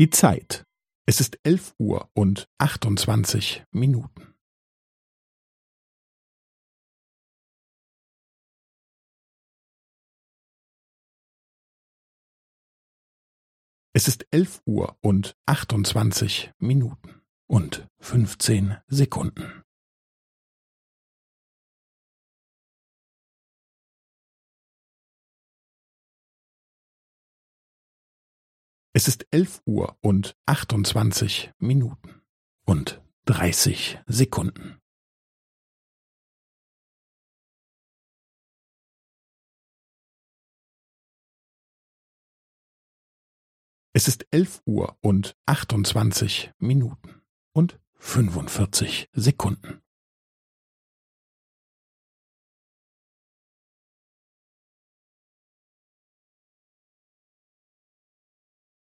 Die Zeit. Es ist elf Uhr und achtundzwanzig Minuten. Es ist elf Uhr und achtundzwanzig Minuten und fünfzehn Sekunden. Es ist elf Uhr und achtundzwanzig Minuten und dreißig Sekunden. Es ist elf Uhr und achtundzwanzig Minuten und fünfundvierzig Sekunden.